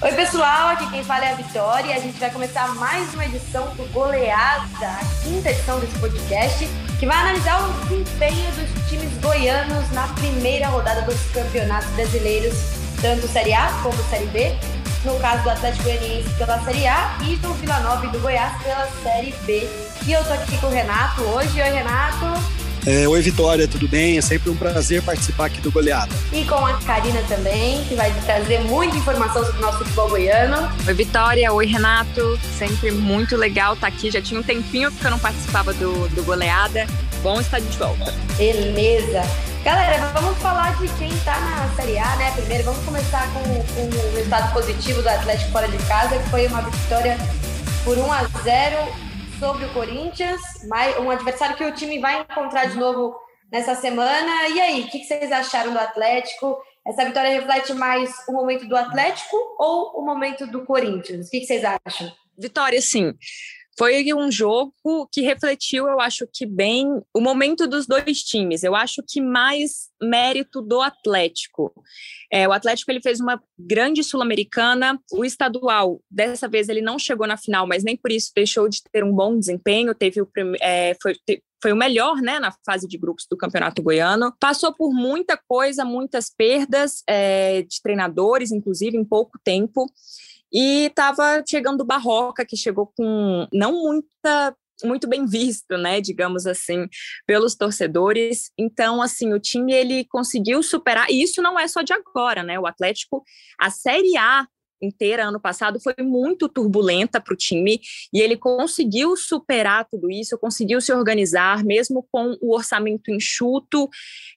Oi, pessoal, aqui quem fala é a Vitória e a gente vai começar mais uma edição do Goleada, a quinta edição desse podcast, que vai analisar o desempenho dos times goianos na primeira rodada dos campeonatos brasileiros, tanto Série A como Série B. No caso do Atlético Goianiense pela Série A e do Vila Nova e do Goiás pela Série B. E eu tô aqui com o Renato hoje. Oi, Renato. É, Oi, Vitória, tudo bem? É sempre um prazer participar aqui do Goleada. E com a Karina também, que vai trazer muita informação sobre o nosso futebol goiano. Oi, Vitória. Oi, Renato. Sempre muito legal estar aqui. Já tinha um tempinho que eu não participava do, do Goleada. Bom estar de volta. Beleza. Galera, vamos falar de quem tá na Série A, né? Primeiro, vamos começar com, com o resultado positivo do Atlético fora de casa, que foi uma vitória por 1 a 0 sobre o Corinthians, um adversário que o time vai encontrar de novo nessa semana. E aí, o que vocês acharam do Atlético? Essa vitória reflete mais o momento do Atlético ou o momento do Corinthians? O que vocês acham? Vitória, sim. Foi um jogo que refletiu, eu acho que bem, o momento dos dois times. Eu acho que mais mérito do Atlético. É, o Atlético ele fez uma grande sul-americana. O estadual, dessa vez, ele não chegou na final, mas nem por isso deixou de ter um bom desempenho. Teve o é, foi, foi o melhor né, na fase de grupos do Campeonato Goiano. Passou por muita coisa, muitas perdas é, de treinadores, inclusive, em pouco tempo. E estava chegando o Barroca, que chegou com não muita muito bem visto, né, digamos assim, pelos torcedores. Então, assim, o time ele conseguiu superar, e isso não é só de agora, né? O Atlético, a Série A inteira ano passado foi muito turbulenta para o time e ele conseguiu superar tudo isso, conseguiu se organizar, mesmo com o orçamento enxuto,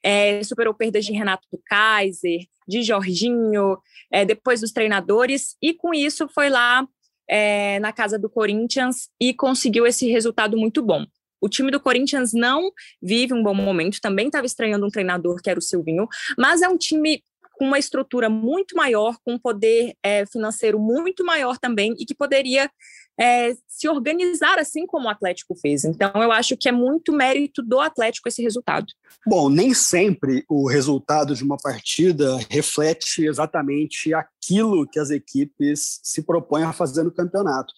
é, superou perdas de Renato Kaiser, de Jorginho, é, depois dos treinadores, e com isso foi lá é, na casa do Corinthians e conseguiu esse resultado muito bom. O time do Corinthians não vive um bom momento, também estava estranhando um treinador que era o Silvinho, mas é um time com uma estrutura muito maior, com um poder é, financeiro muito maior também e que poderia é, se organizar assim como o Atlético fez. Então, eu acho que é muito mérito do Atlético esse resultado. Bom, nem sempre o resultado de uma partida reflete exatamente aquilo que as equipes se propõem a fazer no campeonato.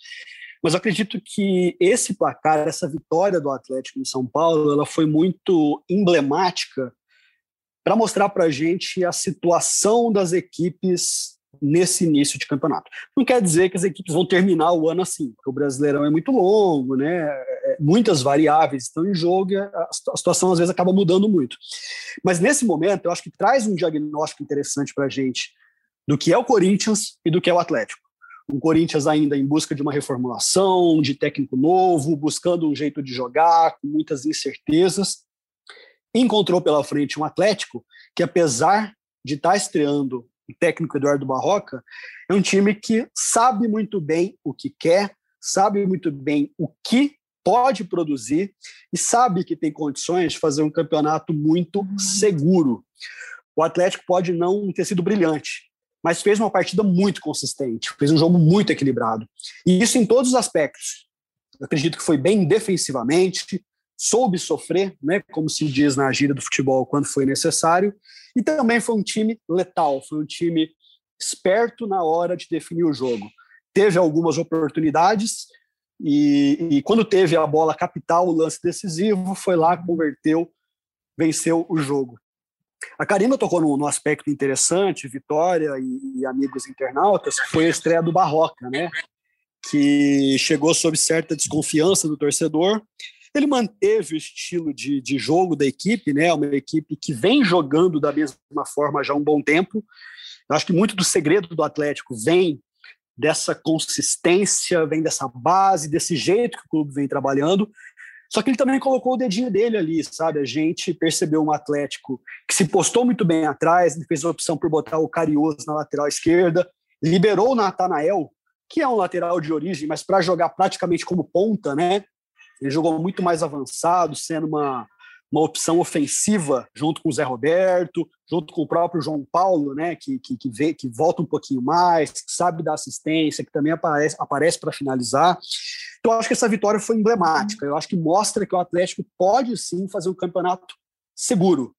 Mas eu acredito que esse placar, essa vitória do Atlético em São Paulo, ela foi muito emblemática para mostrar para a gente a situação das equipes nesse início de campeonato. Não quer dizer que as equipes vão terminar o ano assim, porque o Brasileirão é muito longo, né? É, muitas variáveis estão em jogo e a situação às vezes acaba mudando muito. Mas nesse momento, eu acho que traz um diagnóstico interessante para a gente do que é o Corinthians e do que é o Atlético. Um Corinthians ainda em busca de uma reformulação, de técnico novo, buscando um jeito de jogar, com muitas incertezas. Encontrou pela frente um Atlético que, apesar de estar tá estreando o técnico Eduardo Barroca, é um time que sabe muito bem o que quer, sabe muito bem o que pode produzir e sabe que tem condições de fazer um campeonato muito seguro. O Atlético pode não ter sido brilhante, mas fez uma partida muito consistente, fez um jogo muito equilibrado. E isso em todos os aspectos. Eu acredito que foi bem defensivamente, soube sofrer, né, como se diz na gíria do futebol, quando foi necessário, e também foi um time letal, foi um time esperto na hora de definir o jogo. Teve algumas oportunidades e, e quando teve a bola capital, o lance decisivo, foi lá, converteu, venceu o jogo. A Karina tocou num, aspecto interessante, Vitória e, e, amigos internautas, foi a estreia do Barroca, né? Que chegou sob certa desconfiança do torcedor. Ele manteve o estilo de, de jogo da equipe, né? Uma equipe que vem jogando da mesma forma já há um bom tempo. Eu acho que muito do segredo do Atlético vem dessa consistência, vem dessa base, desse jeito que o clube vem trabalhando. Só que ele também colocou o dedinho dele ali, sabe? A gente percebeu um Atlético que se postou muito bem atrás, ele fez a opção por botar o Carioso na lateral esquerda, liberou o Natanael, que é um lateral de origem, mas para jogar praticamente como ponta, né? Ele jogou muito mais avançado, sendo uma, uma opção ofensiva junto com o Zé Roberto, junto com o próprio João Paulo, né, que, que, que, vê, que volta um pouquinho mais, que sabe dar assistência, que também aparece, aparece para finalizar. Então, eu acho que essa vitória foi emblemática. Eu acho que mostra que o Atlético pode sim fazer um campeonato seguro.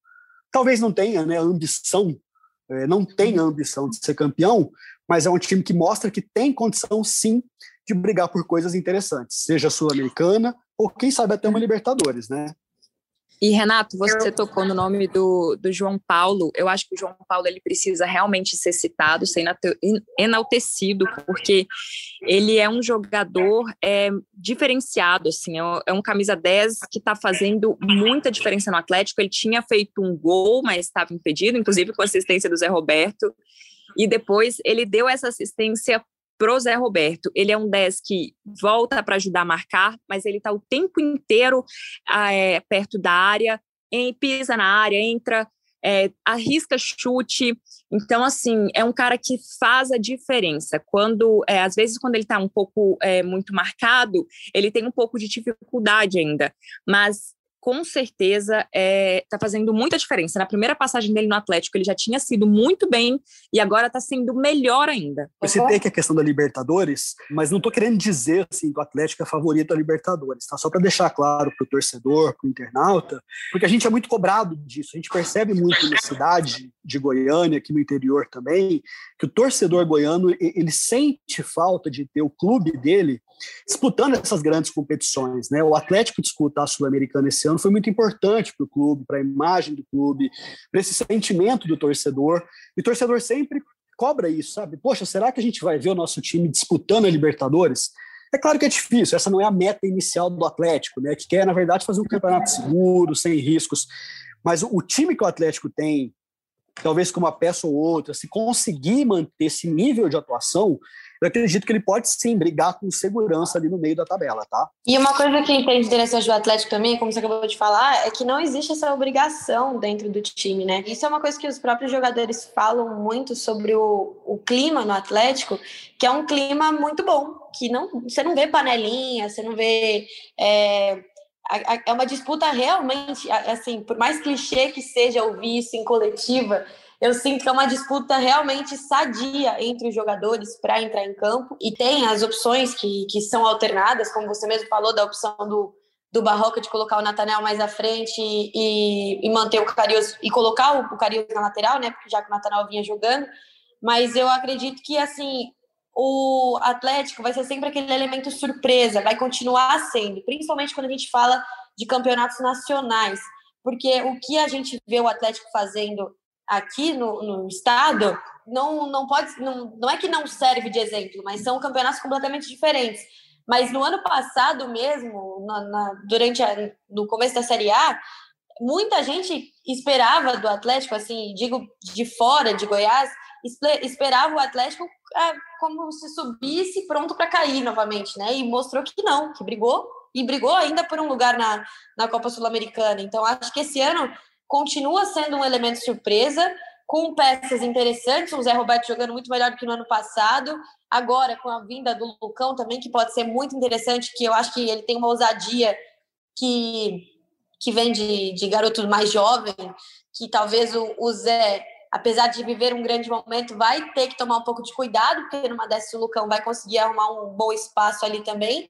Talvez não tenha né, ambição, é, não tenha ambição de ser campeão, mas é um time que mostra que tem condição sim de brigar por coisas interessantes, seja sul-americana ou quem sabe até uma Libertadores, né? E Renato, você tocou no nome do, do João Paulo. Eu acho que o João Paulo ele precisa realmente ser citado, ser enaltecido, porque ele é um jogador é, diferenciado, assim, é, é um camisa 10 que está fazendo muita diferença no Atlético. Ele tinha feito um gol, mas estava impedido, inclusive com assistência do Zé Roberto. E depois ele deu essa assistência pro Zé Roberto. Ele é um 10 que volta para ajudar a marcar, mas ele está o tempo inteiro é, perto da área, em, pisa na área, entra, é, arrisca chute. Então, assim, é um cara que faz a diferença. Quando, é, às vezes, quando ele está um pouco é, muito marcado, ele tem um pouco de dificuldade ainda. Mas com certeza está é, fazendo muita diferença. Na primeira passagem dele no Atlético, ele já tinha sido muito bem e agora está sendo melhor ainda. Eu citei que a questão da Libertadores, mas não estou querendo dizer assim, que o Atlético é favorito da Libertadores, tá? Só para deixar claro para o torcedor, para o internauta, porque a gente é muito cobrado disso. A gente percebe muito na cidade de Goiânia, aqui no interior também, que o torcedor goiano ele sente falta de ter o clube dele disputando essas grandes competições. Né? O Atlético disputar a Sul-Americana esse ano foi muito importante para o clube, para a imagem do clube, para esse sentimento do torcedor. E o torcedor sempre cobra isso, sabe? Poxa, será que a gente vai ver o nosso time disputando a Libertadores? É claro que é difícil, essa não é a meta inicial do Atlético, né? Que quer, na verdade, fazer um campeonato seguro, sem riscos. Mas o, o time que o Atlético tem, talvez com uma peça ou outra, se conseguir manter esse nível de atuação, eu acredito que ele pode sim brigar com segurança ali no meio da tabela, tá? E uma coisa que é interessante do Atlético também, como você acabou de falar, é que não existe essa obrigação dentro do time, né? Isso é uma coisa que os próprios jogadores falam muito sobre o, o clima no Atlético, que é um clima muito bom, que não, você não vê panelinha, você não vê. É, é uma disputa realmente, assim, por mais clichê que seja ouvir isso em coletiva, eu sinto que é uma disputa realmente sadia entre os jogadores para entrar em campo. E tem as opções que, que são alternadas, como você mesmo falou, da opção do, do Barroca de colocar o Natanel mais à frente e, e manter o Carius e colocar o, o na lateral, né? Já que o Natanel vinha jogando. Mas eu acredito que assim o Atlético vai ser sempre aquele elemento surpresa, vai continuar sendo, principalmente quando a gente fala de campeonatos nacionais, porque o que a gente vê o Atlético fazendo aqui no, no estado não, não pode não, não é que não serve de exemplo, mas são campeonatos completamente diferentes. Mas no ano passado mesmo, na, na, durante a, no começo da Série A, muita gente esperava do Atlético, assim, digo de fora de Goiás, esperava o Atlético é, como se subisse pronto para cair novamente, né? E mostrou que não, que brigou e brigou ainda por um lugar na, na Copa Sul-Americana. Então acho que esse ano continua sendo um elemento surpresa, com peças interessantes, o Zé Roberto jogando muito melhor do que no ano passado, agora com a vinda do Lucão também, que pode ser muito interessante, que eu acho que ele tem uma ousadia que, que vem de, de garoto mais jovem, que talvez o, o Zé, apesar de viver um grande momento, vai ter que tomar um pouco de cuidado, porque numa dessas o Lucão vai conseguir arrumar um bom espaço ali também.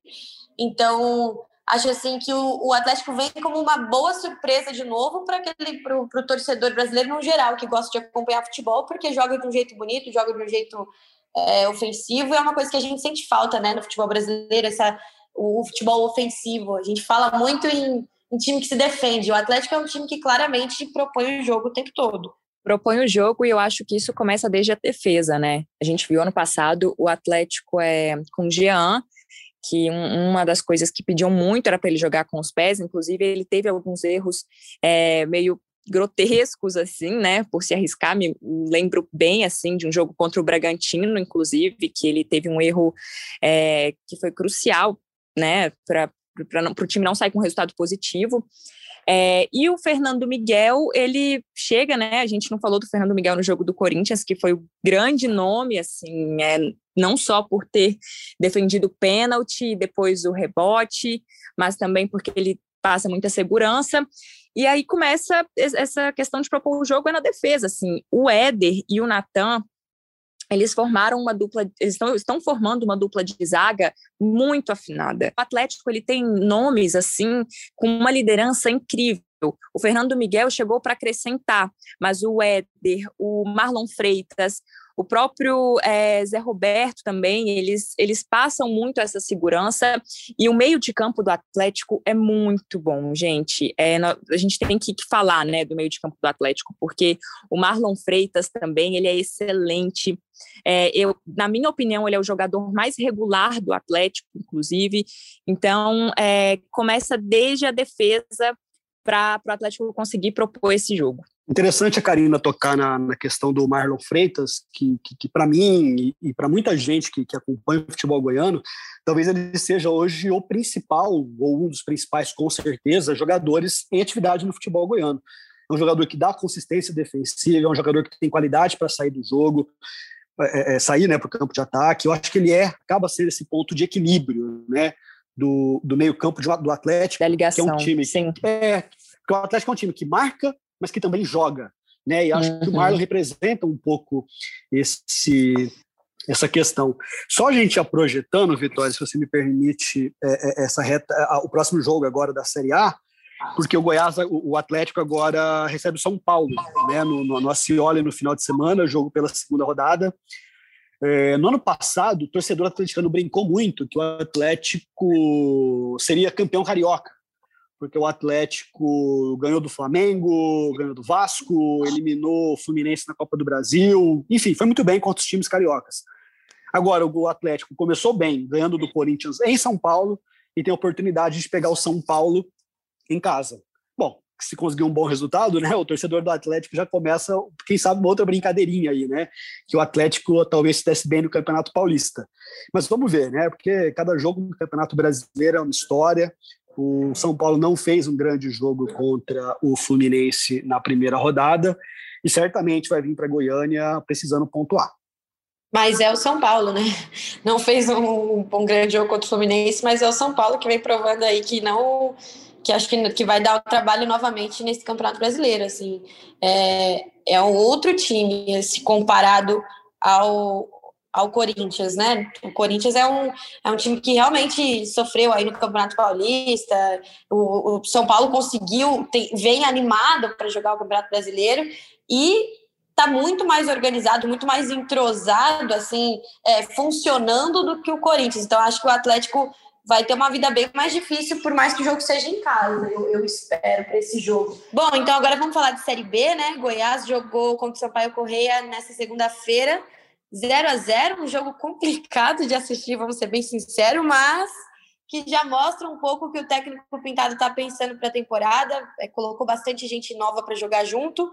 Então, acho assim que o, o, Atlético vem como uma boa surpresa de novo para aquele para o torcedor brasileiro no geral que gosta de acompanhar futebol porque joga de um jeito bonito, joga de um jeito é, ofensivo e é uma coisa que a gente sente falta, né, no futebol brasileiro essa o, o futebol ofensivo. A gente fala muito em, um time que se defende. O Atlético é um time que claramente propõe o jogo o tempo todo. Propõe o jogo e eu acho que isso começa desde a defesa, né? A gente viu ano passado o Atlético é, com Jean, que um, uma das coisas que pediam muito era para ele jogar com os pés, inclusive ele teve alguns erros é, meio grotescos assim, né, por se arriscar, me lembro bem assim de um jogo contra o Bragantino, inclusive, que ele teve um erro é, que foi crucial, né, para o time não sair com resultado positivo. É, e o Fernando Miguel, ele chega, né? A gente não falou do Fernando Miguel no jogo do Corinthians, que foi o grande nome, assim, é, não só por ter defendido o pênalti, depois o rebote, mas também porque ele passa muita segurança. E aí começa essa questão de propor o jogo é na defesa, assim. O Éder e o Natan, eles formaram uma dupla, estão, estão formando uma dupla de zaga muito afinada. O Atlético ele tem nomes assim com uma liderança incrível. O Fernando Miguel chegou para acrescentar, mas o Éder, o Marlon Freitas, o próprio é, Zé Roberto também, eles, eles passam muito essa segurança e o meio de campo do Atlético é muito bom, gente. É, a gente tem que, falar né, do meio de campo do Atlético, porque o Marlon Freitas também, ele é excelente. É, eu, na minha opinião, ele é o jogador mais regular do Atlético, inclusive. Então, é, começa desde a defesa para o Atlético conseguir propor esse jogo. Interessante a Karina tocar na, na questão do Marlon Freitas, que, que, que para mim e, e para muita gente que, que acompanha o futebol goiano, talvez ele seja hoje o principal, ou um dos principais, com certeza, jogadores em atividade no futebol goiano. É um jogador que dá consistência defensiva, é um jogador que tem qualidade para sair do jogo, é, é, sair né, para o campo de ataque. Eu acho que ele é, acaba sendo esse ponto de equilíbrio né, do, do meio-campo do Atlético, da ligação, que é um time. Sim. É, porque o Atlético é um time que marca, mas que também joga, né? E acho uhum. que o uhum. Marlon representa um pouco esse essa questão. Só a gente já projetando, Vitória, se você me permite, é, é, essa reta, o próximo jogo agora da Série A, porque o Goiás, o Atlético agora recebe o São Paulo, né, no, no, no Acioli no final de semana, jogo pela segunda rodada. É, no ano passado, o torcedor atleticano brincou muito que o Atlético seria campeão carioca, porque o Atlético ganhou do Flamengo, ganhou do Vasco, eliminou o Fluminense na Copa do Brasil, enfim, foi muito bem contra os times cariocas. Agora, o Atlético começou bem, ganhando do Corinthians em São Paulo, e tem a oportunidade de pegar o São Paulo em casa. Bom, se conseguir um bom resultado, né, o torcedor do Atlético já começa, quem sabe, uma outra brincadeirinha aí, né, que o Atlético talvez se desse bem no Campeonato Paulista. Mas vamos ver, né, porque cada jogo no Campeonato Brasileiro é uma história, o São Paulo não fez um grande jogo contra o Fluminense na primeira rodada e certamente vai vir para Goiânia precisando pontuar. Mas é o São Paulo, né? Não fez um, um, grande jogo contra o Fluminense, mas é o São Paulo que vem provando aí que não, que acho que, que vai dar o trabalho novamente nesse Campeonato Brasileiro. Assim, é, é um outro time, se comparado ao, ao Corinthians, né? O Corinthians é um, é um time que realmente sofreu aí no Campeonato Paulista. O, o São Paulo conseguiu, tem, vem animado para jogar o Campeonato Brasileiro e está muito mais organizado, muito mais entrosado, assim, é, funcionando do que o Corinthians. Então, acho que o Atlético vai ter uma vida bem mais difícil, por mais que o jogo seja em casa, eu, eu espero, para esse jogo. Bom, então agora vamos falar de Série B, né? Goiás jogou contra o Sampaio Correia nessa segunda-feira. 0 a 0 um jogo complicado de assistir, vamos ser bem sinceros, mas que já mostra um pouco que o técnico Pintado está pensando para a temporada, é, colocou bastante gente nova para jogar junto.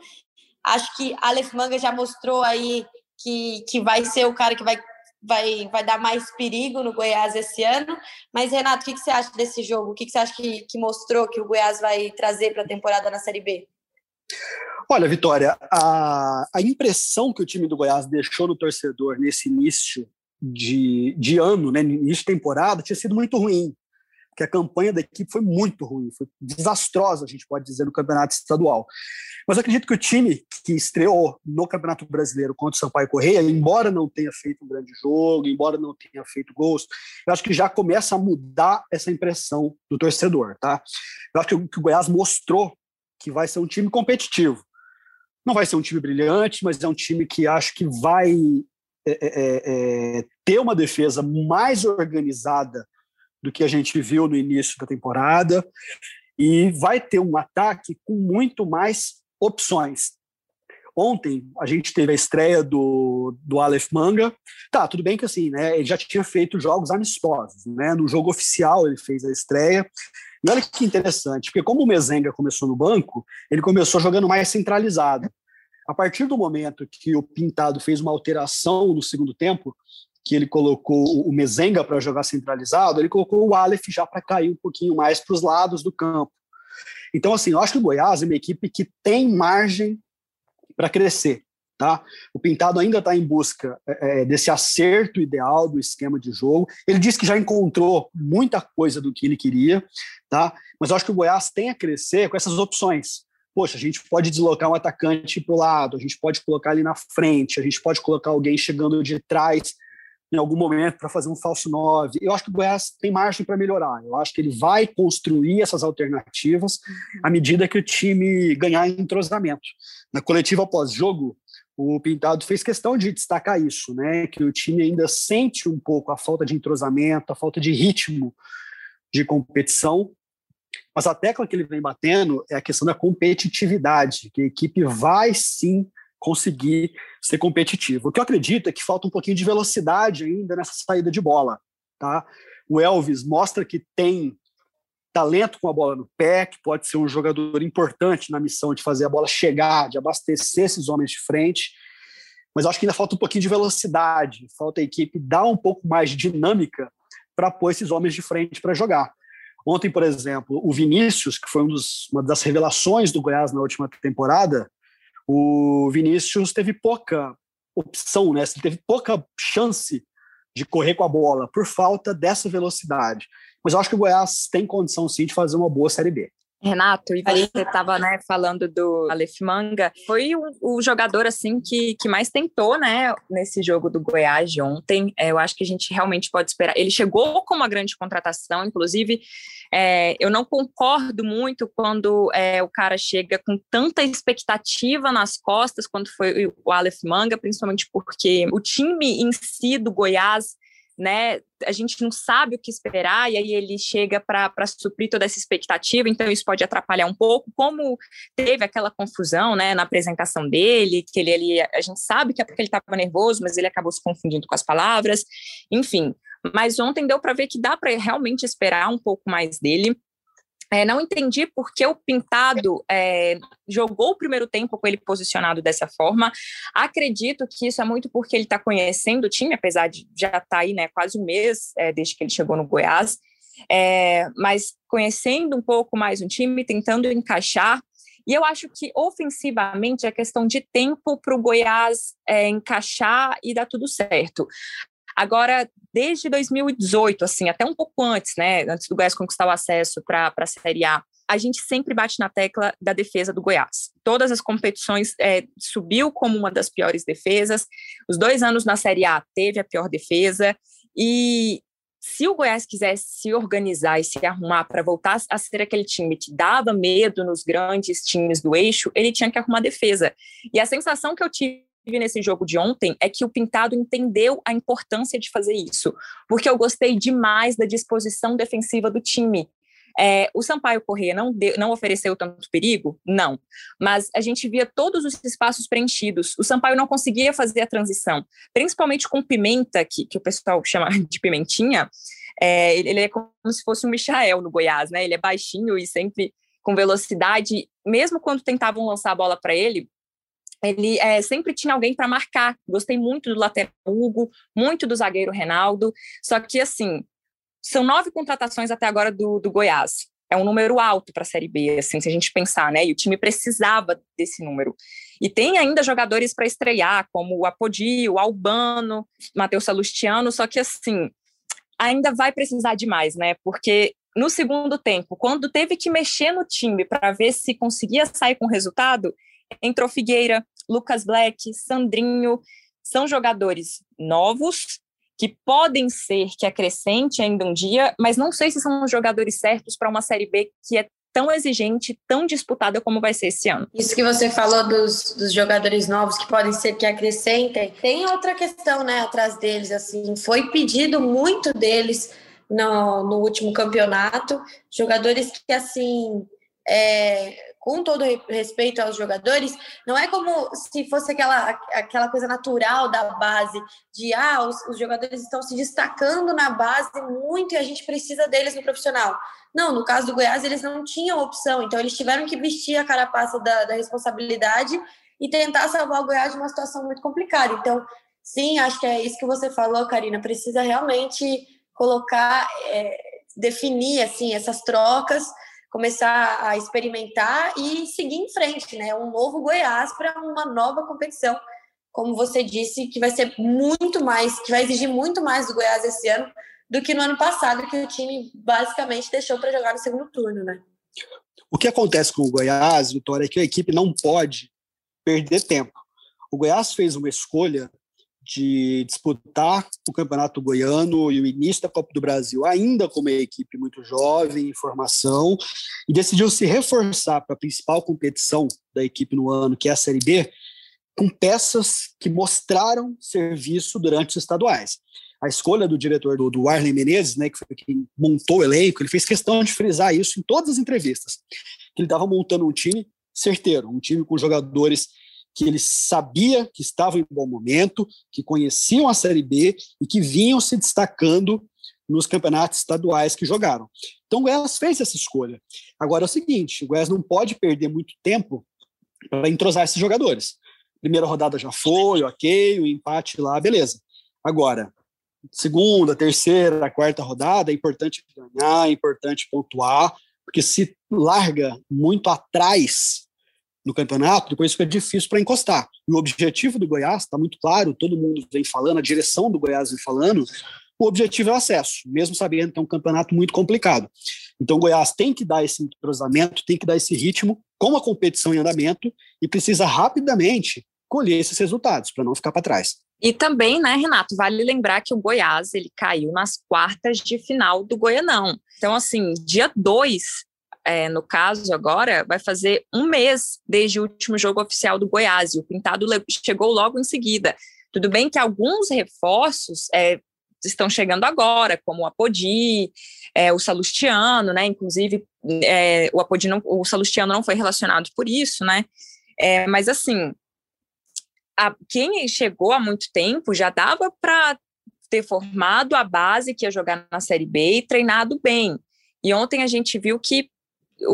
Acho que Aleph Manga já mostrou aí que, que vai ser o cara que vai, vai, vai dar mais perigo no Goiás esse ano. Mas, Renato, o que, que você acha desse jogo? O que, que você acha que, que mostrou que o Goiás vai trazer para a temporada na Série B? Olha, Vitória, a, a impressão que o time do Goiás deixou no torcedor nesse início de, de ano, né, início de temporada, tinha sido muito ruim. Porque a campanha da equipe foi muito ruim, foi desastrosa, a gente pode dizer, no campeonato estadual. Mas acredito que o time que estreou no Campeonato Brasileiro contra o Sampaio Correia, embora não tenha feito um grande jogo, embora não tenha feito gols, eu acho que já começa a mudar essa impressão do torcedor, tá? Eu acho que o, que o Goiás mostrou que vai ser um time competitivo. Não vai ser um time brilhante, mas é um time que acho que vai é, é, é, é, ter uma defesa mais organizada do que a gente viu no início da temporada. e vai ter um ataque com muito mais opções. Ontem a gente teve a estreia do, do Aleph Manga. Tá, tudo bem que assim, né? Ele já tinha feito jogos amistosos, né? No jogo oficial ele fez a estreia. E olha que interessante, porque como o Mezenga começou no banco, ele começou jogando mais centralizado. A partir do momento que o Pintado fez uma alteração no segundo tempo, que ele colocou o Mezenga para jogar centralizado, ele colocou o Aleph já para cair um pouquinho mais para os lados do campo. Então, assim, eu acho que o Goiás é uma equipe que tem margem para crescer. Tá? O Pintado ainda está em busca é, é, desse acerto ideal do esquema de jogo. Ele disse que já encontrou muita coisa do que ele queria, tá? mas eu acho que o Goiás tem a crescer com essas opções. Poxa, a gente pode deslocar um atacante para o lado, a gente pode colocar ali na frente, a gente pode colocar alguém chegando de trás em algum momento para fazer um falso 9. Eu acho que o Goiás tem margem para melhorar. Eu acho que ele vai construir essas alternativas à medida que o time ganhar entrosamento. Na coletiva pós-jogo, o Pintado fez questão de destacar isso, né? Que o time ainda sente um pouco a falta de entrosamento, a falta de ritmo de competição. Mas a tecla que ele vem batendo é a questão da competitividade, que a equipe vai sim conseguir ser competitivo. O que eu acredito é que falta um pouquinho de velocidade ainda nessa saída de bola. Tá? O Elvis mostra que tem talento com a bola no pé, que pode ser um jogador importante na missão de fazer a bola chegar, de abastecer esses homens de frente. Mas acho que ainda falta um pouquinho de velocidade, falta a equipe dar um pouco mais de dinâmica para pôr esses homens de frente para jogar. Ontem, por exemplo, o Vinícius, que foi um dos, uma das revelações do Goiás na última temporada, o Vinícius teve pouca opção, né? Ele teve pouca chance de correr com a bola por falta dessa velocidade. Mas eu acho que o Goiás tem condição sim de fazer uma boa Série B. Renato, e você estava né, falando do Aleph Manga, foi o, jogador assim que, que mais tentou né, nesse jogo do Goiás de ontem. É, eu acho que a gente realmente pode esperar. Ele chegou com uma grande contratação, inclusive é, eu não concordo muito quando é, o cara chega com tanta expectativa nas costas, quando foi o Aleph Manga, principalmente porque o time em si do Goiás né? A gente não sabe o que esperar, e aí ele chega para suprir toda essa expectativa, então isso pode atrapalhar um pouco. Como teve aquela confusão né, na apresentação dele, que ele, ele a gente sabe que é porque ele estava nervoso, mas ele acabou se confundindo com as palavras, enfim. Mas ontem deu para ver que dá para realmente esperar um pouco mais dele. É, não entendi por que o Pintado é, jogou o primeiro tempo com ele posicionado dessa forma. Acredito que isso é muito porque ele está conhecendo o time, apesar de já estar tá aí né, quase um mês é, desde que ele chegou no Goiás. É, mas conhecendo um pouco mais o time, tentando encaixar. E eu acho que ofensivamente é questão de tempo para o Goiás é, encaixar e dar tudo certo. Agora, desde 2018, assim, até um pouco antes, né, antes do Goiás conquistar o acesso para a Série A, a gente sempre bate na tecla da defesa do Goiás. Todas as competições é, subiu como uma das piores defesas. Os dois anos na Série A teve a pior defesa. E se o Goiás quisesse se organizar e se arrumar para voltar a ser aquele time que dava medo nos grandes times do eixo, ele tinha que arrumar defesa. E a sensação que eu tive nesse jogo de ontem é que o Pintado entendeu a importância de fazer isso, porque eu gostei demais da disposição defensiva do time. É, o Sampaio Corrêa não, não ofereceu tanto perigo? Não. Mas a gente via todos os espaços preenchidos. O Sampaio não conseguia fazer a transição, principalmente com Pimenta, que, que o pessoal chama de Pimentinha. É, ele é como se fosse um Michael no Goiás, né? Ele é baixinho e sempre com velocidade. Mesmo quando tentavam lançar a bola para ele, ele é, sempre tinha alguém para marcar. Gostei muito do lateral Hugo, muito do zagueiro Renaldo. Só que, assim, são nove contratações até agora do, do Goiás. É um número alto para a Série B, assim, se a gente pensar, né? E o time precisava desse número. E tem ainda jogadores para estrear, como o Apodi, o Albano, Matheus Salustiano, só que, assim, ainda vai precisar de mais, né? Porque no segundo tempo, quando teve que mexer no time para ver se conseguia sair com resultado, entrou Figueira, Lucas Black, Sandrinho, são jogadores novos que podem ser que acrescente ainda um dia, mas não sei se são os jogadores certos para uma Série B que é tão exigente, tão disputada como vai ser esse ano. Isso que você falou dos, dos jogadores novos que podem ser que acrescentem, tem outra questão, né, atrás deles, assim, foi pedido muito deles no, no último campeonato, jogadores que, assim, é, com todo respeito aos jogadores, não é como se fosse aquela, aquela coisa natural da base, de ah, os, os, jogadores estão se destacando na base muito e a gente precisa deles no profissional. Não, no caso do Goiás, eles não tinham opção, então eles tiveram que vestir a carapaça da, da responsabilidade e tentar salvar o Goiás de uma situação muito complicada. Então, sim, acho que é isso que você falou, Karina, precisa realmente colocar, é, definir assim essas trocas começar a experimentar e seguir em frente, né? Um novo Goiás para uma nova competição, como você disse, que vai ser muito mais, que vai exigir muito mais do Goiás esse ano do que no ano passado, que o time basicamente deixou para jogar no segundo turno, né? O que acontece com o Goiás, Vitória, é que a equipe não pode perder tempo. O Goiás fez uma escolha de disputar o Campeonato Goiano e o início da Copa do Brasil, ainda com uma equipe muito jovem, em formação, e decidiu se reforçar para a principal competição da equipe no ano, que é a Série B, com peças que mostraram serviço durante os estaduais. A escolha do diretor do, do Arlen Menezes, né, que foi quem montou o elenco, ele fez questão de frisar isso em todas as entrevistas, que ele estava montando um time certeiro, um time com jogadores que ele sabia que estavam em bom momento, que conheciam a Série B e que vinham se destacando nos campeonatos estaduais que jogaram. Então o Goiás fez essa escolha. Agora é o seguinte, o Goiás não pode perder muito tempo para entrosar esses jogadores. Primeira rodada já foi, ok, o empate lá, beleza. Agora, segunda, terceira, quarta rodada, é importante ganhar, é importante pontuar, porque se larga muito atrás no campeonato, depois fica difícil para encostar. E o objetivo do Goiás está muito claro, todo mundo vem falando, a direção do Goiás vem falando, o objetivo é o acesso, mesmo sabendo que é um campeonato muito complicado. Então o Goiás tem que dar esse entrosamento, tem que dar esse ritmo com a competição em andamento e precisa rapidamente colher esses resultados para não ficar para trás. E também, né, Renato, vale lembrar que o Goiás ele caiu nas quartas de final do Goianão. Então, assim, dia 2 é, no caso agora, vai fazer um mês desde o último jogo oficial do Goiás, e o Pintado chegou logo em seguida. Tudo bem que alguns reforços é, estão chegando agora, como o Apodi, é, o Salustiano, né? Inclusive, é, o Apodi não, o Salustiano não foi relacionado por isso, né? É, mas assim, a, quem chegou há muito tempo já dava para ter formado a base que ia jogar na Série B e treinado bem. E ontem a gente viu que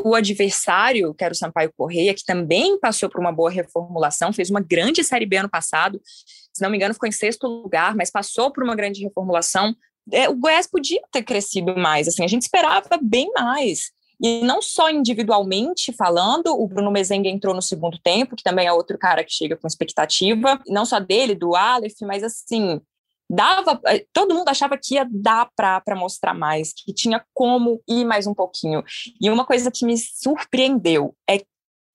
o adversário, que era o Sampaio Correia, que também passou por uma boa reformulação, fez uma grande Série B ano passado, se não me engano ficou em sexto lugar, mas passou por uma grande reformulação. É, o Goiás podia ter crescido mais, assim, a gente esperava bem mais. E não só individualmente falando, o Bruno Mezenga entrou no segundo tempo, que também é outro cara que chega com expectativa, não só dele, do Aleph, mas assim, dava, eh, todo mundo achava que ia dar para mostrar mais, que tinha como ir mais um pouquinho. E uma coisa que me surpreendeu é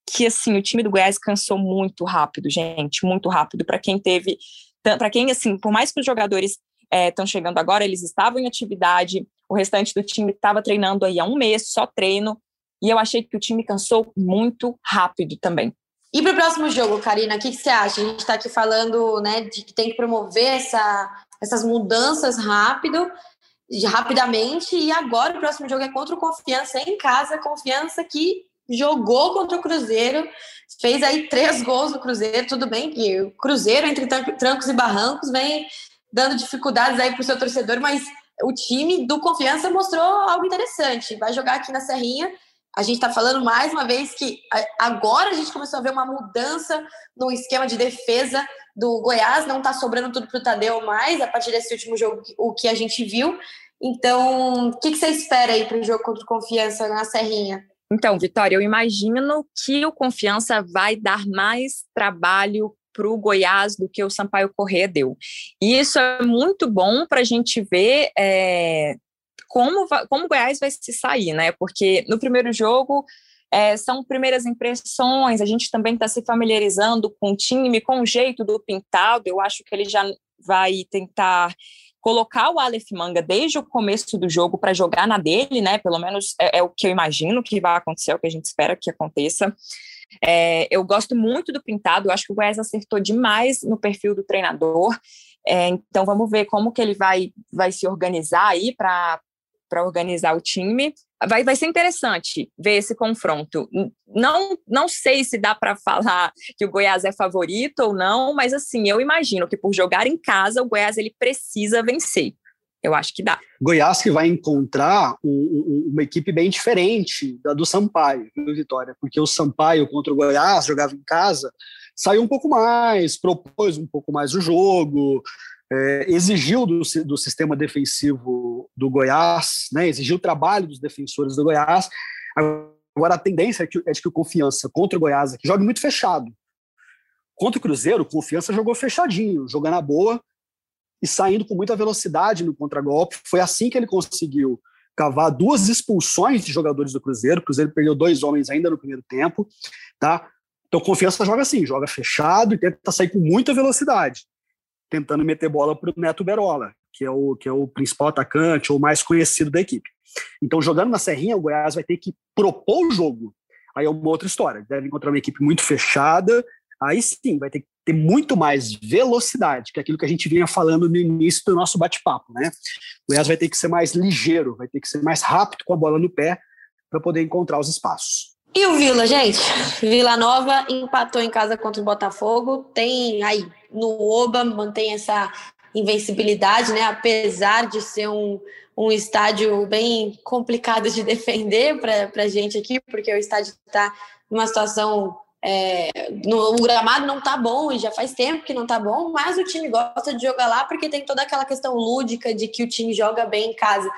que assim, o time do Goiás cansou muito rápido, gente, muito rápido para quem teve, para quem assim, por mais que os jogadores estão eh, é, chegando agora, eles estavam em atividade, o restante do time estava treinando aí há um mês, só treino, e eu achei que o time cansou muito rápido também. E para o próximo jogo, Karina, o que, que, você acha? A gente está aqui falando né, de que tem que promover essa, essas mudanças rápido, rapidamente, e agora o próximo jogo é contra o Confiança em casa, Confiança que jogou contra o Cruzeiro, fez aí três gols no Cruzeiro, tudo bem que o Cruzeiro, entre trancos e barrancos, vem dando dificuldades aí para o seu torcedor, mas o time do Confiança mostrou algo interessante. Vai jogar aqui na Serrinha a gente está falando mais uma vez que agora a gente começou a ver uma mudança no esquema de defesa do Goiás, não está sobrando tudo para o Tadeu mais, a partir desse último jogo, o que a gente viu. Então, o que, que você espera aí para o jogo contra o Confiança na Serrinha? Então, Vitória, eu imagino que o Confiança vai dar mais trabalho para o Goiás do que o Sampaio Corrêa deu. E isso é muito bom para a gente ver é, como, como o Goiás vai se sair, né? Porque no primeiro jogo é, são primeiras impressões, a gente também está se familiarizando com o time, com o jeito do pintado. Eu acho que ele já vai tentar colocar o Aleph Manga desde o começo do jogo para jogar na dele, né? Pelo menos é, é, o que eu imagino que vai acontecer, é o que a gente espera que aconteça. É, eu gosto muito do pintado, eu acho que o Goiás acertou demais no perfil do treinador. É, então vamos ver como que ele vai, vai se organizar aí para para organizar o time. Vai, vai ser interessante ver esse confronto. Não, não sei se dá para falar que o Goiás é favorito ou não, mas assim, eu imagino que por jogar em casa, o Goiás ele precisa vencer. Eu acho que dá. Goiás que vai encontrar um, um, uma equipe bem diferente da do Sampaio, viu, Vitória? Porque o Sampaio contra o Goiás jogava em casa, saiu um pouco mais, propôs um pouco mais o jogo, é, exigiu do, do sistema defensivo do Goiás, né, exigiu o trabalho dos defensores do Goiás. Agora, a tendência é, que, é de que o Confiança contra o Goiás que jogue muito fechado. Contra o Cruzeiro, Confiança jogou fechadinho, jogando a boa e saindo com muita velocidade no contragolpe. Foi assim que ele conseguiu cavar duas expulsões de jogadores do Cruzeiro. O Cruzeiro perdeu dois homens ainda no primeiro tempo, tá? Então, Confiança joga assim, joga fechado e tenta sair com muita velocidade tentando meter bola para o Neto Berola, que é, o, que é o principal atacante ou mais conhecido da equipe. Então, jogando na Serrinha, o Goiás vai ter que propor o jogo. Aí é uma outra história. Deve encontrar uma equipe muito fechada. Aí sim, vai ter que ter muito mais velocidade, que é aquilo que a gente vinha falando no início do nosso bate-papo, né? O Goiás vai ter que ser mais ligeiro, vai ter que ser mais rápido com a bola no pé para poder encontrar os espaços. E o Vila, gente? Vila Nova empatou em casa contra o Botafogo. Tem aí no Oba, mantém essa invencibilidade, né? Apesar de ser um, um estádio bem complicado de defender para a gente aqui, porque o estádio está numa situação. É, no, o gramado não tá bom e já faz tempo que não tá bom, mas o time gosta de jogar lá porque tem toda aquela questão lúdica de que o time joga bem em casa.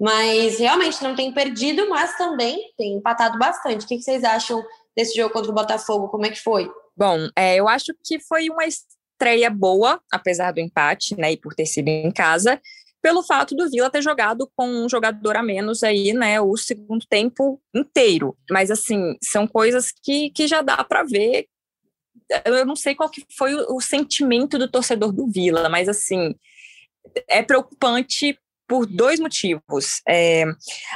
Mas realmente não tem perdido, mas também tem empatado bastante. O que vocês acham desse jogo contra o Botafogo? Como é que foi? Bom, é, eu acho que foi uma estreia boa, apesar do empate, né, e por ter sido em casa, pelo fato do Vila ter jogado com um jogador a menos aí, né, o segundo tempo inteiro. Mas, assim, são coisas que, que já dá para ver. Eu não sei qual que foi o, o sentimento do torcedor do Vila, mas, assim, é preocupante por dois motivos. É,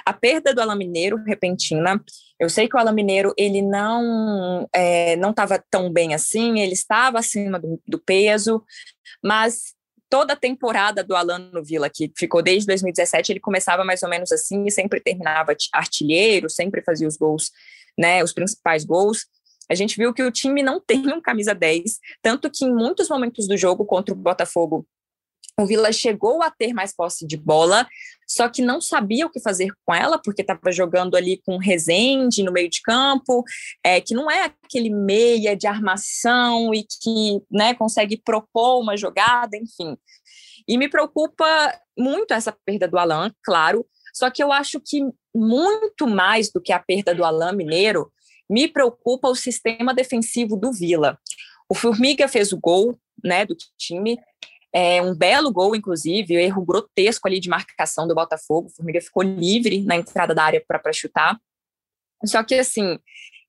a perda do Alan Mineiro repentina. Eu sei que o Alan Mineiro ele não é, não estava tão bem assim, ele estava acima do, do, peso, mas toda a temporada do Alan no Vila, que ficou desde 2017, ele começava mais ou menos assim e sempre terminava artilheiro, sempre fazia os gols, né, os principais gols. A gente viu que o time não tem um camisa 10, tanto que em muitos momentos do jogo contra o Botafogo o Vila chegou a ter mais posse de bola, só que não sabia o que fazer com ela, porque estava jogando ali com Rezende no meio de campo, é, que não é aquele meia de armação e que né, consegue propor uma jogada, enfim. E me preocupa muito essa perda do Alan, claro, só que eu acho que muito mais do que a perda do Alan Mineiro, me preocupa o sistema defensivo do Vila. O Formiga fez o gol né, do time, é um belo gol, inclusive, um erro grotesco ali de marcação do Botafogo. O Formiga ficou livre na entrada da área para chutar. Só que, assim,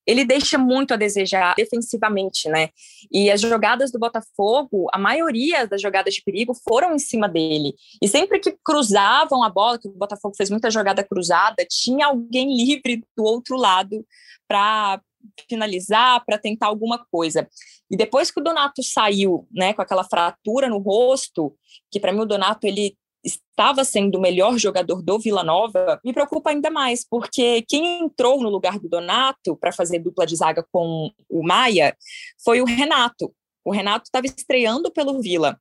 ele deixa muito a desejar defensivamente, né? E as jogadas do Botafogo, a maioria das jogadas de perigo foram em cima dele. E sempre que cruzavam a bola, que o Botafogo fez muita jogada cruzada, tinha alguém livre do outro lado para finalizar, para tentar alguma coisa. E depois que o Donato saiu, né, com aquela fratura no rosto, que para mim o Donato ele estava sendo o melhor jogador do Vila Nova, me preocupa ainda mais, porque quem entrou no lugar do Donato para fazer dupla de zaga com o Maia foi o Renato. O Renato estava estreando pelo Vila.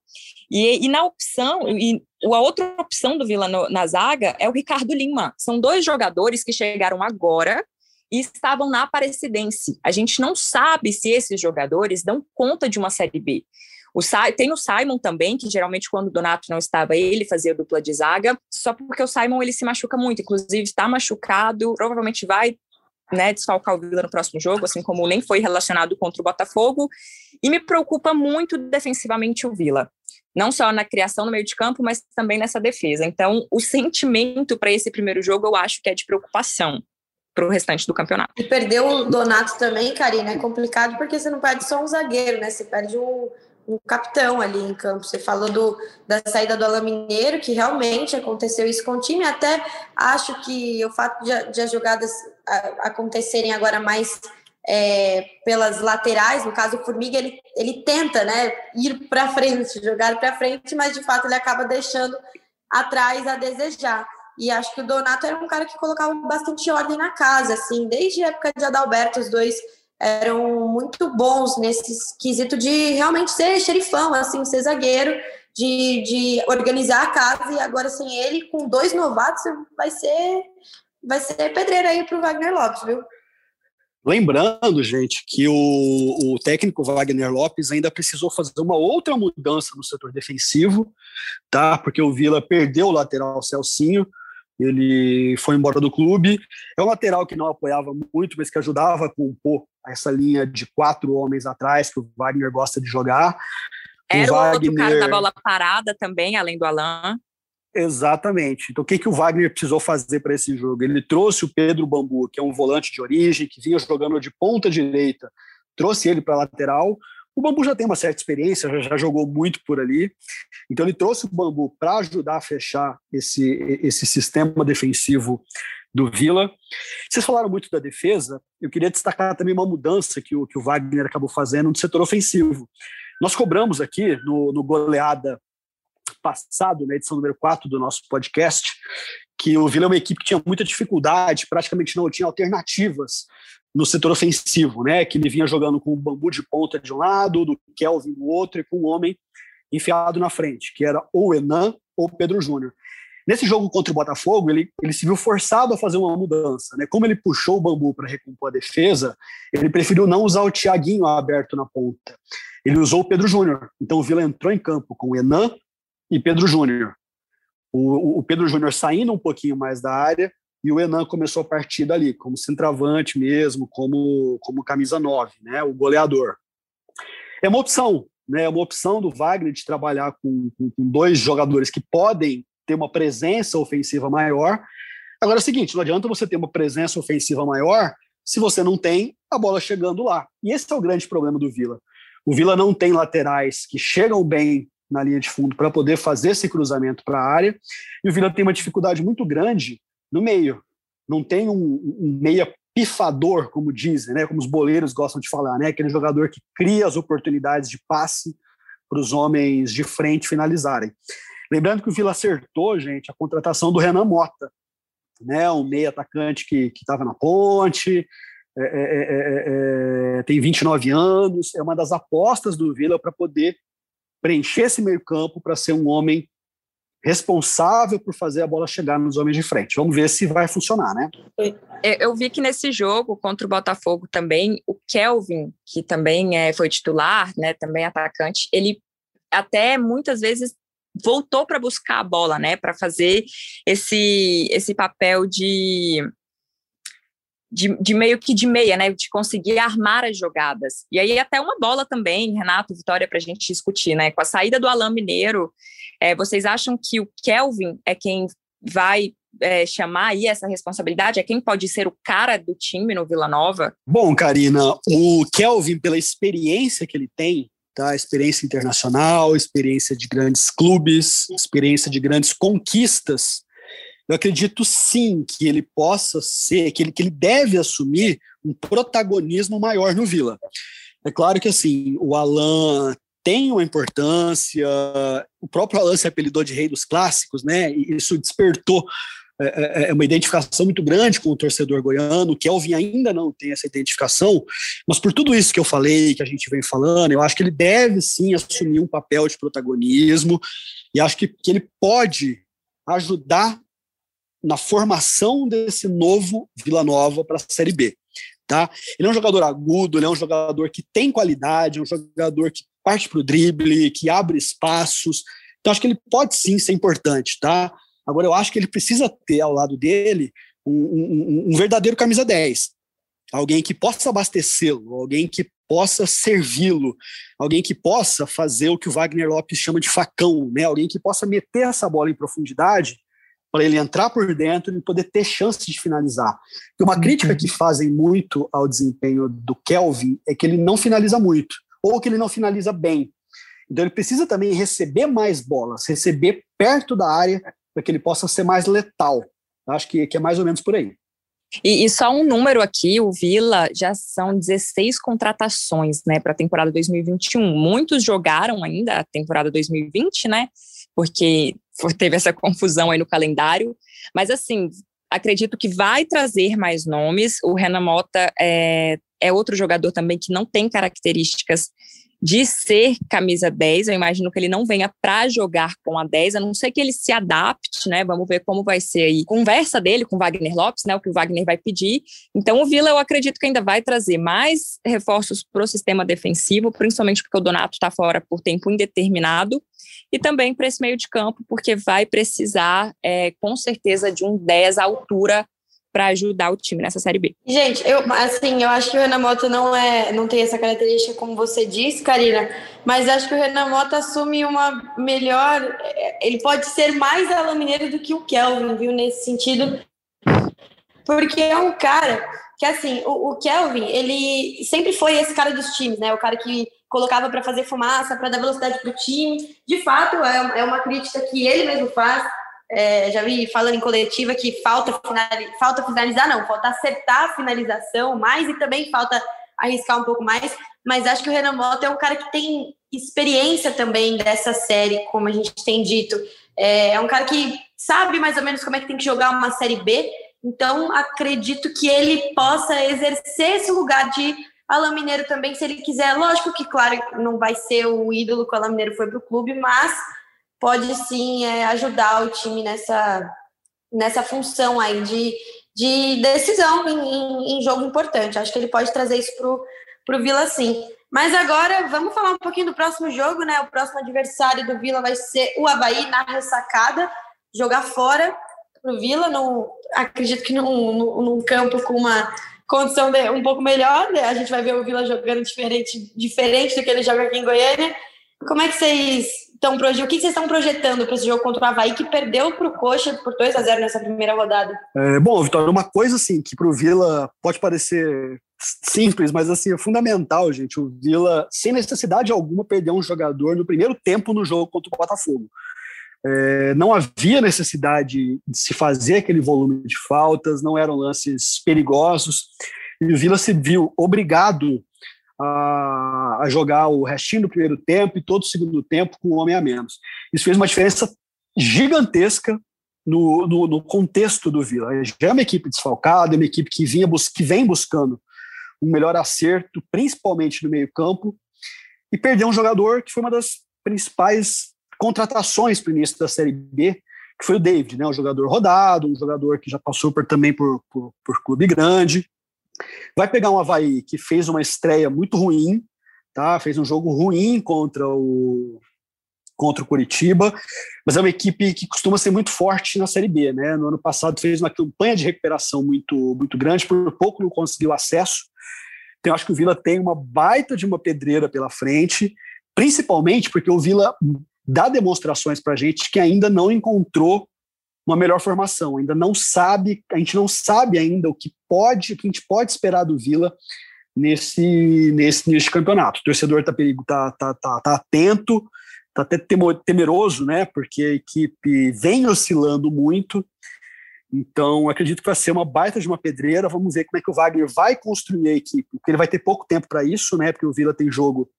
E, e, na opção, e a outra opção do Vila no, na zaga é o Ricardo Lima. São dois jogadores que chegaram agora e estavam na Aparecidense. A gente não sabe se esses jogadores dão conta de uma Série B. O tem o Simon também, que geralmente quando o Donato não estava, ele fazia dupla de zaga, só porque o Simon ele se machuca muito, inclusive está machucado, provavelmente vai né, desfalcar o Vila no próximo jogo, assim como nem foi relacionado contra o Botafogo, e me preocupa muito defensivamente o Vila. Não só na criação no meio de campo, mas também nessa defesa. Então, o sentimento para esse primeiro jogo eu acho que é de preocupação para o restante do campeonato. E perder o Donato também, Karina, é complicado porque você não perde só um zagueiro, né? Você perde um, capitão ali em campo. Você falou do, da saída do Alain Mineiro, que realmente aconteceu isso com o time. Até acho que o fato de, de as jogadas acontecerem agora mais é, pelas laterais, no caso o Formiga, ele, ele tenta né, ir para frente, jogar para frente, mas de fato ele acaba deixando atrás a desejar. E acho que o Donato era um cara que colocava bastante ordem na casa, assim, desde a época de Adalberto, os dois eram muito bons nesse quesito de realmente ser xerifão, assim, ser zagueiro, de, de organizar a casa, e agora sem ele, com dois novatos, vai ser, vai ser pedreiro aí para o Wagner Lopes, viu? Lembrando, gente, que o, o, técnico Wagner Lopes ainda precisou fazer uma outra mudança no setor defensivo, tá? Porque o Vila perdeu o lateral Celcinho, ele foi embora do clube. É um lateral que não apoiava muito, mas que ajudava a compor essa linha de quatro homens atrás que o Wagner gosta de jogar. Era o Wagner... outro cara da bola parada também, além do Alain. Exatamente. Então, o que, que o Wagner precisou fazer para esse jogo? Ele trouxe o Pedro Bambu, que é um volante de origem, que vinha jogando de ponta direita, trouxe ele para a lateral. O Bambu já tem uma certa experiência, já, jogou muito por ali. Então, ele trouxe o Bambu para ajudar a fechar esse, esse sistema defensivo do Vila. Vocês falaram muito da defesa, eu queria destacar também uma mudança que o, que o Wagner acabou fazendo no setor ofensivo. Nós cobramos aqui no, no Goleada passado, na edição número 4 do nosso podcast, que o Vila é uma equipe que tinha muita dificuldade, praticamente não tinha alternativas no setor ofensivo, né? Que ele vinha jogando com o bambu de ponta de um lado, do Kelvin do outro e com um homem enfiado na frente, que era ou Enan ou Pedro Júnior. Nesse jogo contra o Botafogo, ele, ele se viu forçado a fazer uma mudança. Né? Como ele puxou o bambu para recompor a defesa, ele preferiu não usar o Thiaguinho aberto na ponta. Ele usou o Pedro Júnior. Então o Vila entrou em campo com o Enan e Pedro Júnior. O, o, Pedro Júnior saindo um pouquinho mais da área e o Enan começou a partir dali, como centroavante mesmo, como, como camisa 9, né, o goleador. É uma opção, né, é uma opção do Wagner de trabalhar com, com, com dois jogadores que podem ter uma presença ofensiva maior. Agora é o seguinte, não adianta você ter uma presença ofensiva maior se você não tem a bola chegando lá. E esse é o grande problema do Vila. O Vila não tem laterais que chegam bem na linha de fundo para poder fazer esse cruzamento para a área. E o Vila tem uma dificuldade muito grande no meio. Não tem um, um meia pifador, como dizem, né? como os boleiros gostam de falar, né? aquele jogador que cria as oportunidades de passe para os homens de frente finalizarem. Lembrando que o Vila acertou, gente, a contratação do Renan Mota, né? um meia atacante que estava na ponte, é é, é, é, é, tem 29 anos, é uma das apostas do Vila para poder preencher esse meio campo para ser um homem responsável por fazer a bola chegar nos homens de frente. Vamos ver se vai funcionar, né? Eu vi que nesse jogo contra o Botafogo também, o Kelvin, que também é, foi titular, né, também atacante, ele até muitas vezes voltou para buscar a bola, né, para fazer esse esse papel de de, de, meio que de meia, né? De conseguir armar as jogadas. E aí até uma bola também, Renato, Vitória, para a gente discutir, né? Com a saída do Alain Mineiro, é, vocês acham que o Kelvin é quem vai é, chamar aí essa responsabilidade? É quem pode ser o cara do time no Vila Nova? Bom, Karina, o Kelvin, pela experiência que ele tem, tá? Experiência internacional, experiência de grandes clubes, experiência de grandes conquistas eu acredito sim que ele possa ser, que ele, que ele deve assumir um protagonismo maior no Vila. É claro que assim, o Alan tem uma importância, o próprio Alan se apelidou de rei dos clássicos, né? E isso despertou é, é, é, uma identificação muito grande com o torcedor goiano. O Kelvin ainda não tem essa identificação, mas por tudo isso que eu falei, que a gente vem falando, eu acho que ele deve sim assumir um papel de protagonismo e acho que, que ele pode ajudar na formação desse novo Vila Nova para a Série B. Tá? Ele é um jogador agudo, ele é um jogador que tem qualidade, é um jogador que parte para o drible, que abre espaços. Então, acho que ele pode sim ser importante. Tá? Agora, eu acho que ele precisa ter ao lado dele um, um, um verdadeiro camisa 10. Alguém que possa abastecê-lo, alguém que possa servi-lo, alguém que possa fazer o que o Wagner Lopes chama de facão, né? alguém que possa meter essa bola em profundidade para ele entrar por dentro e poder ter chance de finalizar. E uma crítica que fazem muito ao desempenho do Kelvin é que ele não finaliza muito, ou que ele não finaliza bem. Então ele precisa também receber mais bolas, receber perto da área para que ele possa ser mais letal. Acho que, que é mais ou menos por aí. E, e, só um número aqui, o Vila já são 16 contratações, né, para a temporada 2021. Muitos jogaram ainda a temporada 2020, né? Porque teve essa confusão aí no calendário. Mas, assim, acredito que vai trazer mais nomes. O Renan Mota é, é outro jogador também que não tem características de ser camisa 10. Eu imagino que ele não venha para jogar com a 10, a não ser que ele se adapte, né? Vamos ver como vai ser aí. Conversa dele com o Wagner Lopes, né? O que o Wagner vai pedir. Então, o Vila, eu acredito que ainda vai trazer mais reforços para o sistema defensivo, principalmente porque o Donato está fora por tempo indeterminado. E também para esse meio de campo, porque vai precisar, é, com certeza, de um 10 à altura para ajudar o time nessa Série B. Gente, eu assim, eu acho que o Renan Mota não é, não tem essa característica como você disse, Karina, mas acho que o Renan Mota assume uma melhor, ele pode ser mais Alain Mineiro do que o Kelvin, viu, nesse sentido, porque é um cara que assim, o, o Kelvin, ele sempre foi esse cara dos times, né? O cara que colocava para fazer fumaça, para dar velocidade para o time. De fato, é, é uma crítica que ele mesmo faz é, já vi falando em coletiva que falta, finalizar, falta finalizar, não, falta acertar a finalização mais e também falta arriscar um pouco mais. Mas acho que o Renan Mota é um cara que tem experiência também dessa série, como a gente tem dito. É, é um cara que sabe mais ou menos como é que tem que jogar uma série B. Então, acredito que ele possa exercer esse lugar de Alain Mineiro também, se ele quiser. Lógico que, claro, não vai ser o ídolo que o Alain Mineiro foi para o clube, mas pode sim é, ajudar o time nessa, nessa função aí de, de decisão em, em, jogo importante. Acho que ele pode trazer isso para o Vila sim. Mas agora vamos falar um pouquinho do próximo jogo, né? O próximo adversário do Vila vai ser o Havaí na ressacada, jogar fora para o Vila, no, acredito que num, num, num campo com uma condição de, um pouco melhor, né? A gente vai ver o Vila jogando diferente, diferente do que ele joga aqui em Goiânia. Como é que vocês estão o que vocês estão projetando para esse jogo contra o Havaí, que perdeu para o Coxa por 2 a 0 nessa primeira rodada? É, bom, Vitória, uma coisa assim que para o Vila pode parecer simples, mas assim é fundamental, gente. O Vila, sem necessidade alguma, perdeu um jogador no primeiro tempo no jogo contra o Botafogo. É, não havia necessidade de se fazer aquele volume de faltas, não eram lances perigosos, e o Vila se viu obrigado a, a, jogar o restinho do primeiro tempo e todo o segundo tempo com um homem a menos. Isso fez uma diferença gigantesca no, no, no contexto do Vila. Já é uma equipe desfalcada, é uma equipe que, vinha que vem buscando um melhor acerto, principalmente no meio-campo, e perdeu um jogador que foi uma das principais contratações para o início da Série B, que foi o David, né, um jogador rodado, um jogador que já passou por, também por, por, por clube grande, Vai pegar um Havaí que fez uma estreia muito ruim, tá? fez um jogo ruim contra o, contra o Curitiba, mas é uma equipe que costuma ser muito forte na Série B. Né? No ano passado fez uma campanha de recuperação muito, muito grande, por pouco não conseguiu acesso. Então, eu acho que o Vila tem uma baita de uma pedreira pela frente, principalmente porque o Vila dá demonstrações para a gente que ainda não encontrou uma melhor formação. Ainda não sabe, a gente não sabe ainda o que pode, o que a gente pode esperar do Vila nesse nesse, nesse campeonato. O torcedor está tá, tá, tá, tá atento, está até temeroso, né? Porque a equipe vem oscilando muito. Então, acredito que vai ser uma baita de uma pedreira. Vamos ver como é que o Wagner vai construir a equipe, porque ele vai ter pouco tempo para isso, né? Porque o Vila tem jogo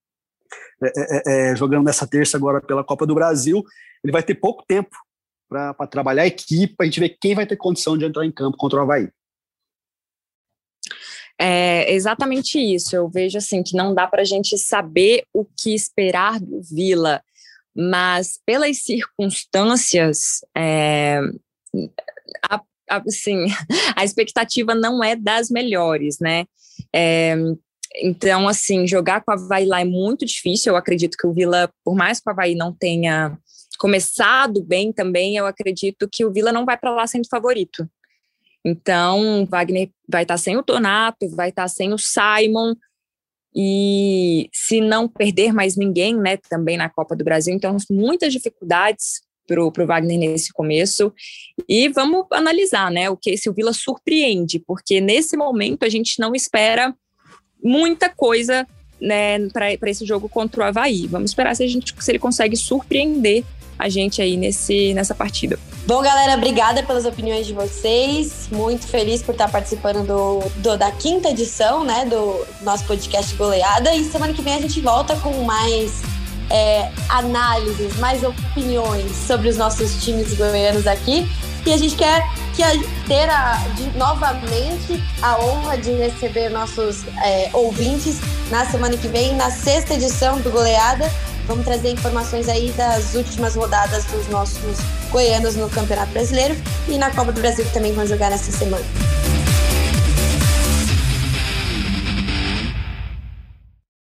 é, é, é, jogando nessa terça agora pela Copa do Brasil. Ele vai ter pouco tempo para trabalhar a equipe, para a gente ver quem vai ter condição de entrar em campo contra o Havaí. É exatamente isso. Eu vejo assim que não dá para a gente saber o que esperar do Vila, mas pelas circunstâncias, é, a, assim, a expectativa não é das melhores, né? É, então, assim, jogar com a Havaí lá é muito difícil. Eu acredito que o Vila, por mais que o Havaí não tenha começado bem também, eu acredito que o Vila não vai para lá sendo favorito. Então, Wagner vai estar tá sem o Donato, vai estar tá sem o Simon, e se não perder mais ninguém, né, também na Copa do Brasil, então muitas dificuldades para o Wagner nesse começo. E vamos analisar, né, o que se o Vila surpreende, porque nesse momento a gente não espera muita coisa né, para esse jogo contra o Havaí. Vamos esperar se, a gente, se ele consegue surpreender a gente aí nesse, nessa partida. Bom, galera, obrigada pelas opiniões de vocês. Muito feliz por estar participando do, do, da quinta edição, né, do nosso podcast Goleada. E semana que vem a gente volta com mais é, análises, mais opiniões sobre os nossos times goianos aqui. E a gente quer que a, ter a, de, novamente a honra de receber nossos é, ouvintes na semana que vem, na sexta edição do Goleada. Vamos trazer informações aí das últimas rodadas dos nossos goianos no Campeonato Brasileiro e na Copa do Brasil que também vão jogar nessa semana.